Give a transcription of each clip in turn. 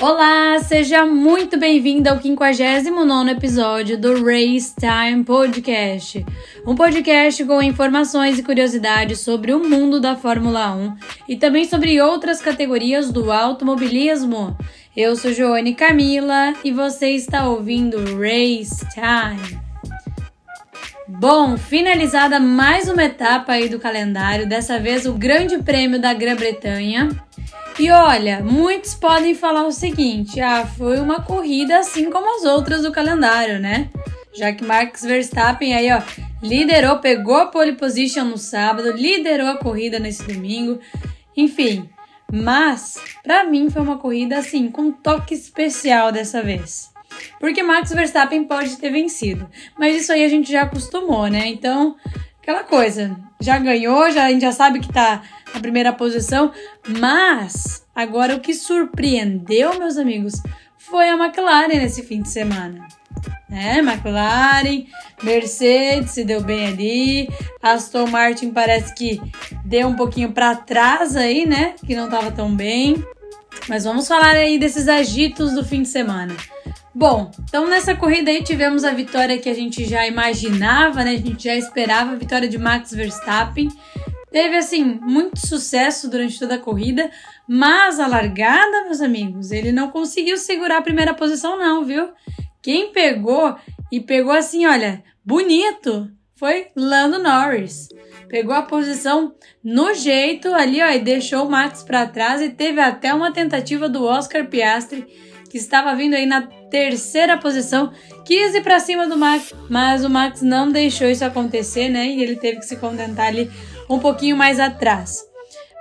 Olá, seja muito bem-vindo ao 59 episódio do Race Time Podcast. Um podcast com informações e curiosidades sobre o mundo da Fórmula 1 e também sobre outras categorias do automobilismo. Eu sou Joane Camila e você está ouvindo Race Time. Bom, finalizada mais uma etapa aí do calendário, dessa vez o Grande Prêmio da Grã-Bretanha. E olha, muitos podem falar o seguinte: ah, foi uma corrida assim como as outras do calendário, né? Já que Max Verstappen aí, ó, liderou, pegou a pole position no sábado, liderou a corrida nesse domingo, enfim. Mas, para mim, foi uma corrida assim, com um toque especial dessa vez. Porque Max Verstappen pode ter vencido, mas isso aí a gente já acostumou, né? Então, aquela coisa, já ganhou, já, a gente já sabe que tá na primeira posição, mas agora o que surpreendeu, meus amigos, foi a McLaren nesse fim de semana. Né? McLaren, Mercedes se deu bem ali, Aston Martin parece que deu um pouquinho para trás aí, né? Que não estava tão bem. Mas vamos falar aí desses agitos do fim de semana. Bom, então nessa corrida aí tivemos a vitória que a gente já imaginava, né? A gente já esperava a vitória de Max Verstappen. Teve assim muito sucesso durante toda a corrida, mas a largada, meus amigos, ele não conseguiu segurar a primeira posição não, viu? Quem pegou e pegou assim, olha, bonito, foi Lando Norris. Pegou a posição no jeito ali, ó, e deixou o Max para trás e teve até uma tentativa do Oscar Piastri, que estava vindo aí na terceira posição, quis ir para cima do Max, mas o Max não deixou isso acontecer, né? E ele teve que se contentar ali um pouquinho mais atrás.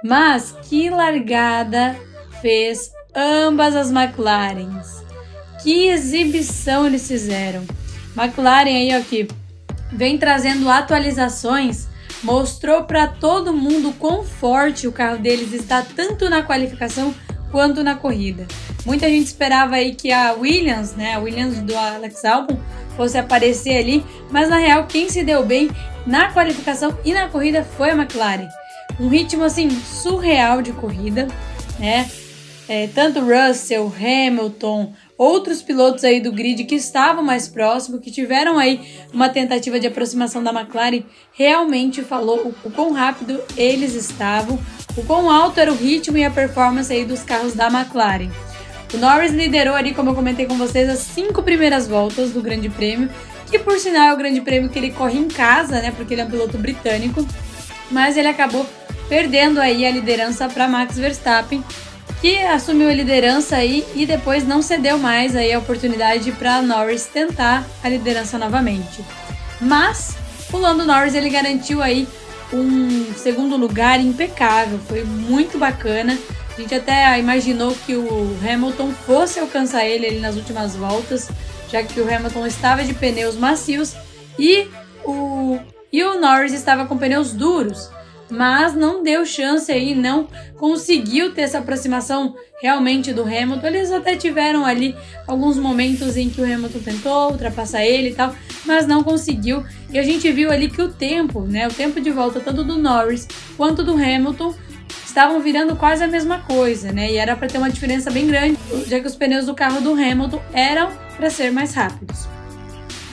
Mas que largada fez ambas as McLarens. Que exibição eles fizeram. McLaren aí ó, que vem trazendo atualizações, mostrou para todo mundo quão forte o carro deles está tanto na qualificação quanto na corrida. Muita gente esperava aí que a Williams, né, a Williams do Alex Albon, fosse aparecer ali, mas na real quem se deu bem na qualificação e na corrida foi a McLaren. Um ritmo assim surreal de corrida, né? É, tanto Russell, Hamilton, outros pilotos aí do grid que estavam mais próximos, que tiveram aí uma tentativa de aproximação da McLaren, realmente falou o, quão rápido eles estavam, o quão alto era o ritmo e a performance aí dos carros da McLaren. O Norris liderou ali, como eu comentei com vocês, as cinco primeiras voltas do Grande Prêmio que por sinal é o grande prêmio que ele corre em casa, né? Porque ele é um piloto britânico, mas ele acabou perdendo aí a liderança para Max Verstappen, que assumiu a liderança aí e depois não cedeu mais aí a oportunidade para Norris tentar a liderança novamente. Mas o Lando Norris ele garantiu aí um segundo lugar impecável, foi muito bacana. A gente até imaginou que o Hamilton fosse alcançar ele ali nas últimas voltas, já que o Hamilton estava de pneus macios e o, e o Norris estava com pneus duros, mas não deu chance aí, não conseguiu ter essa aproximação realmente do Hamilton. Eles até tiveram ali alguns momentos em que o Hamilton tentou ultrapassar ele e tal, mas não conseguiu. E a gente viu ali que o tempo, né, o tempo de volta tanto do Norris quanto do Hamilton estavam virando quase a mesma coisa, né? E era para ter uma diferença bem grande, já que os pneus do carro do Hamilton eram para ser mais rápidos.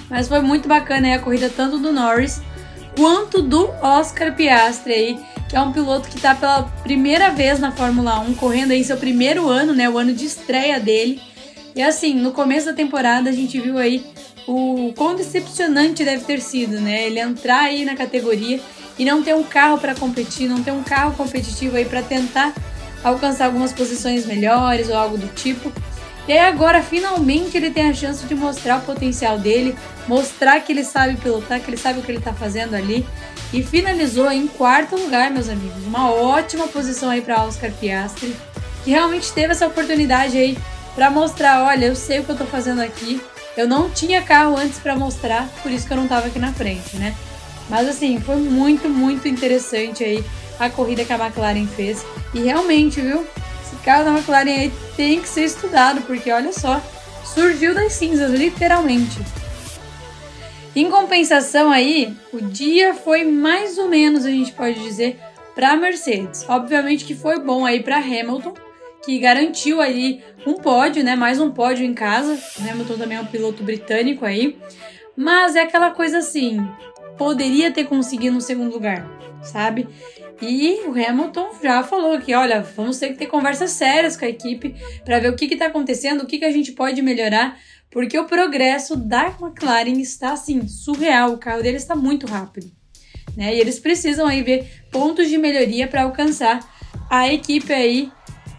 Mas foi muito bacana a corrida tanto do Norris quanto do Oscar Piastri aí, que é um piloto que está pela primeira vez na Fórmula 1, correndo aí seu primeiro ano, né, o ano de estreia dele. E assim, no começo da temporada a gente viu aí o quão decepcionante deve ter sido, né? Ele entrar aí na categoria e não ter um carro para competir, não ter um carro competitivo aí para tentar alcançar algumas posições melhores ou algo do tipo. E aí agora finalmente ele tem a chance de mostrar o potencial dele, mostrar que ele sabe pilotar, que ele sabe o que ele está fazendo ali. E finalizou em quarto lugar, meus amigos. Uma ótima posição aí para Oscar Piastri, que realmente teve essa oportunidade aí para mostrar, olha, eu sei o que eu estou fazendo aqui. Eu não tinha carro antes para mostrar, por isso que eu não estava aqui na frente, né? Mas assim, foi muito, muito interessante aí a corrida que a McLaren fez. E realmente, viu? Carro da McLaren aí tem que ser estudado, porque olha só, surgiu das cinzas, literalmente. Em compensação aí, o dia foi mais ou menos, a gente pode dizer, para Mercedes. Obviamente que foi bom aí para Hamilton, que garantiu ali um pódio, né? Mais um pódio em casa. O Hamilton também é um piloto britânico aí. Mas é aquela coisa assim, poderia ter conseguido um segundo lugar, sabe? E o Hamilton já falou que, olha, vamos ter que ter conversas sérias com a equipe para ver o que está acontecendo, o que, que a gente pode melhorar, porque o progresso da McLaren está assim surreal, o carro deles está muito rápido, né? E eles precisam aí ver pontos de melhoria para alcançar a equipe aí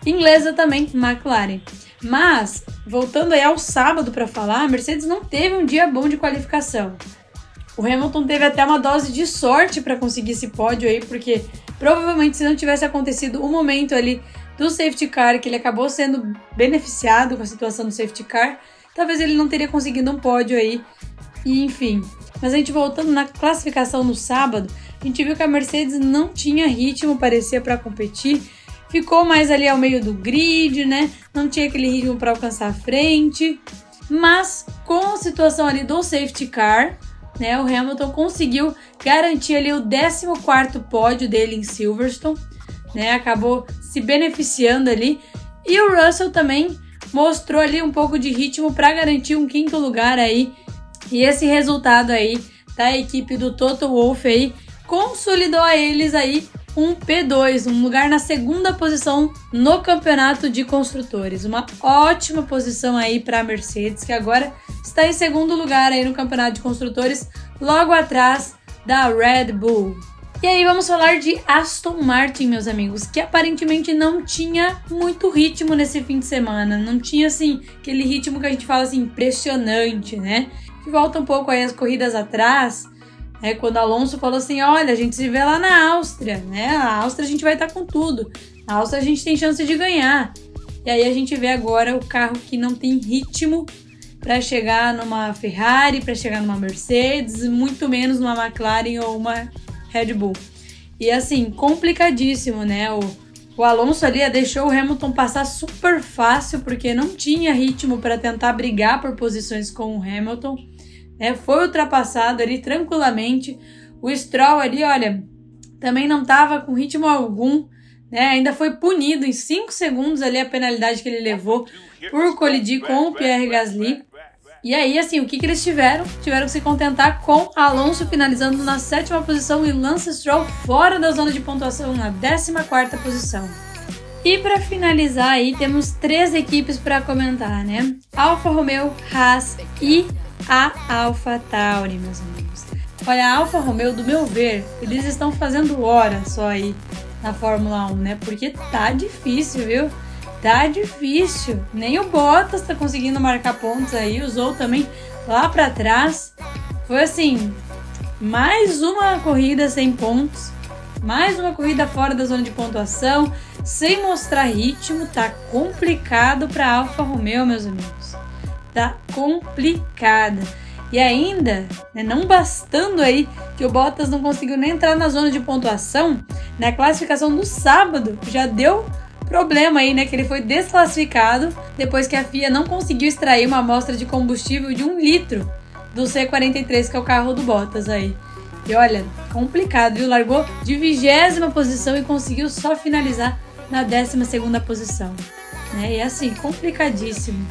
inglesa também, McLaren. Mas voltando aí ao sábado para falar, a Mercedes não teve um dia bom de qualificação. O Hamilton teve até uma dose de sorte para conseguir esse pódio aí, porque provavelmente se não tivesse acontecido o um momento ali do safety car, que ele acabou sendo beneficiado com a situação do safety car, talvez ele não teria conseguido um pódio aí. E enfim. Mas a gente voltando na classificação no sábado, a gente viu que a Mercedes não tinha ritmo, parecia para competir. Ficou mais ali ao meio do grid, né? Não tinha aquele ritmo para alcançar a frente. Mas com a situação ali do safety car, né? O Hamilton conseguiu garantir ali o 14 pódio dele em Silverstone, né? Acabou se beneficiando ali. E o Russell também mostrou ali um pouco de ritmo para garantir um quinto lugar aí. E esse resultado aí da equipe do Toto Wolff aí consolidou a eles aí um P2, um lugar na segunda posição no campeonato de construtores. Uma ótima posição aí para a Mercedes, que agora está em segundo lugar aí no campeonato de construtores, logo atrás da Red Bull. E aí vamos falar de Aston Martin, meus amigos, que aparentemente não tinha muito ritmo nesse fim de semana, não tinha assim aquele ritmo que a gente fala assim impressionante, né? Que volta um pouco aí as corridas atrás, é, quando Alonso falou assim: olha, a gente se vê lá na Áustria, né? Na Áustria a gente vai estar com tudo. Na Áustria a gente tem chance de ganhar. E aí a gente vê agora o carro que não tem ritmo para chegar numa Ferrari, para chegar numa Mercedes, muito menos numa McLaren ou uma Red Bull. E assim, complicadíssimo, né? O, o Alonso ali deixou o Hamilton passar super fácil porque não tinha ritmo para tentar brigar por posições com o Hamilton né? Foi ultrapassado ali tranquilamente. O Stroll ali, olha, também não estava com ritmo algum, né? Ainda foi punido em 5 segundos ali a penalidade que ele levou por colidir com o Pierre Gasly. E aí, assim, o que, que eles tiveram? Tiveram que se contentar com Alonso finalizando na sétima posição e Lance Stroll fora da zona de pontuação na 14 posição. E para finalizar aí, temos três equipes para comentar, né? Alfa Romeo, Haas e a Alpha Tauri, meus amigos. Olha, a Alfa Romeo, do meu ver, eles estão fazendo hora só aí na Fórmula 1, né? Porque tá difícil, viu? Tá difícil. Nem o Bottas tá conseguindo marcar pontos aí, usou também lá para trás. Foi assim, mais uma corrida sem pontos, mais uma corrida fora da zona de pontuação, sem mostrar ritmo, tá complicado para Alfa Romeo, meus amigos tá complicada. E ainda, né, não bastando aí que o Bottas não conseguiu nem entrar na zona de pontuação, na classificação do sábado já deu problema aí, né? Que ele foi desclassificado depois que a FIA não conseguiu extrair uma amostra de combustível de um litro do C43, que é o carro do Bottas aí. E olha, complicado, viu? Largou de vigésima posição e conseguiu só finalizar na décima segunda posição. Né? E assim, complicadíssimo.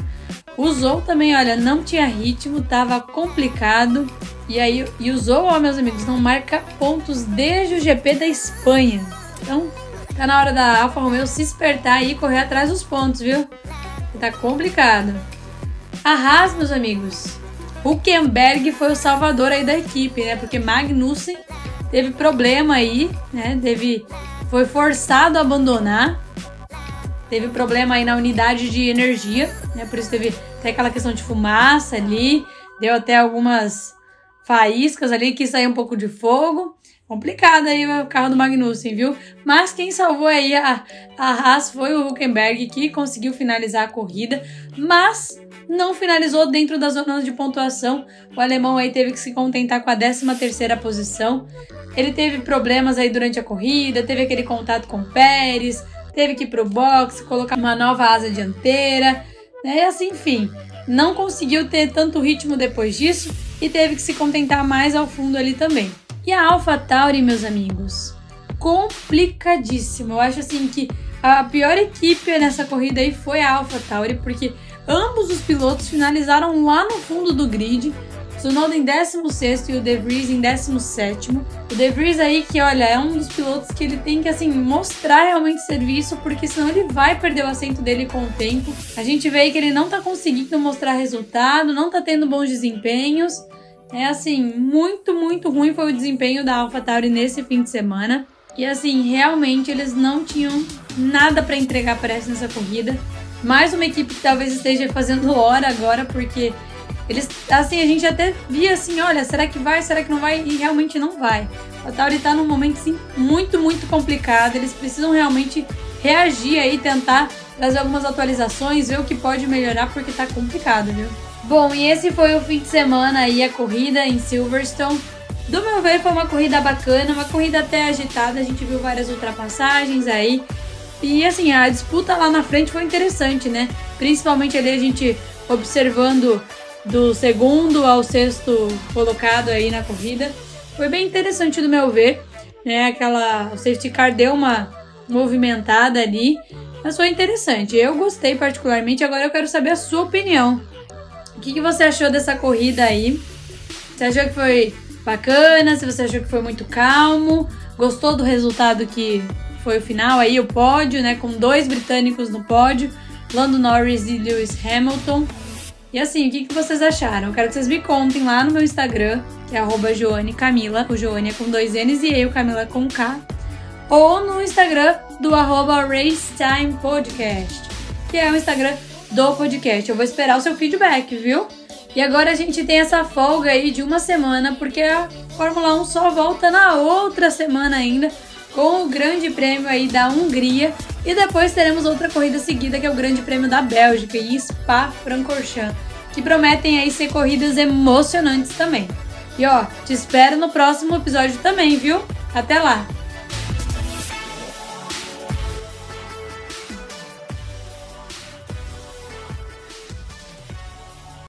Usou também, olha, não tinha ritmo, tava complicado. E aí, e usou, ó, meus amigos, não marca pontos desde o GP da Espanha. Então, tá na hora da Alfa Romeo se espertar e correr atrás dos pontos, viu? Tá complicado. A Haas, meus amigos, Huckenberg foi o salvador aí da equipe, né? Porque Magnussen teve problema aí, né? Teve, foi forçado a abandonar teve problema aí na unidade de energia, né? Por isso teve até aquela questão de fumaça ali, deu até algumas faíscas ali que saiu um pouco de fogo. Complicado aí o carro do Magnussen, viu? Mas quem salvou aí a, a Haas foi o Huckenberg, que conseguiu finalizar a corrida, mas não finalizou dentro da zona de pontuação. O alemão aí teve que se contentar com a 13 terceira posição. Ele teve problemas aí durante a corrida, teve aquele contato com o Pérez, teve que ir pro box, colocar uma nova asa dianteira, né? E assim, enfim, não conseguiu ter tanto ritmo depois disso e teve que se contentar mais ao fundo ali também. E a Alpha Tauri, meus amigos, complicadíssimo. Eu acho assim que a pior equipe nessa corrida aí foi a AlphaTauri, porque ambos os pilotos finalizaram lá no fundo do grid. Tsunoda em 16 e o De Vries em 17. O De Vries aí que, olha, é um dos pilotos que ele tem que, assim, mostrar realmente serviço, porque senão ele vai perder o assento dele com o tempo. A gente vê aí que ele não tá conseguindo mostrar resultado, não tá tendo bons desempenhos. É, assim, muito, muito ruim foi o desempenho da AlphaTauri nesse fim de semana. E, assim, realmente eles não tinham nada para entregar, parece, nessa corrida. Mais uma equipe que talvez esteja fazendo hora agora, porque eles, assim, a gente até via assim, olha, será que vai, será que não vai? E realmente não vai. A Tauri tá num momento, assim, muito, muito complicado. Eles precisam realmente reagir aí, tentar trazer algumas atualizações, ver o que pode melhorar, porque tá complicado, viu? Bom, e esse foi o fim de semana aí, a corrida em Silverstone. Do meu ver, foi uma corrida bacana, uma corrida até agitada. A gente viu várias ultrapassagens aí. E assim, a disputa lá na frente foi interessante, né? Principalmente ali a gente observando do segundo ao sexto colocado aí na corrida. Foi bem interessante do meu ver, né? Aquela o safety car deu uma movimentada ali, mas foi interessante. Eu gostei particularmente. Agora eu quero saber a sua opinião. O que, que você achou dessa corrida aí? Você achou que foi bacana? Se você achou que foi muito calmo? Gostou do resultado que foi o final aí, o pódio, né? Com dois britânicos no pódio, Lando Norris e Lewis Hamilton. E assim, o que, que vocês acharam? Eu quero que vocês me contem lá no meu Instagram, que é arroba Joane Camila. O Joane é com dois N's e eu, Camila, com K. Ou no Instagram do arroba Racetime Podcast, que é o Instagram do podcast. Eu vou esperar o seu feedback, viu? E agora a gente tem essa folga aí de uma semana, porque a Fórmula 1 só volta na outra semana ainda, com o Grande Prêmio aí da Hungria. E depois teremos outra corrida seguida, que é o Grande Prêmio da Bélgica, em Spa-Francorchamps que prometem aí ser corridas emocionantes também. E ó, te espero no próximo episódio também, viu? Até lá!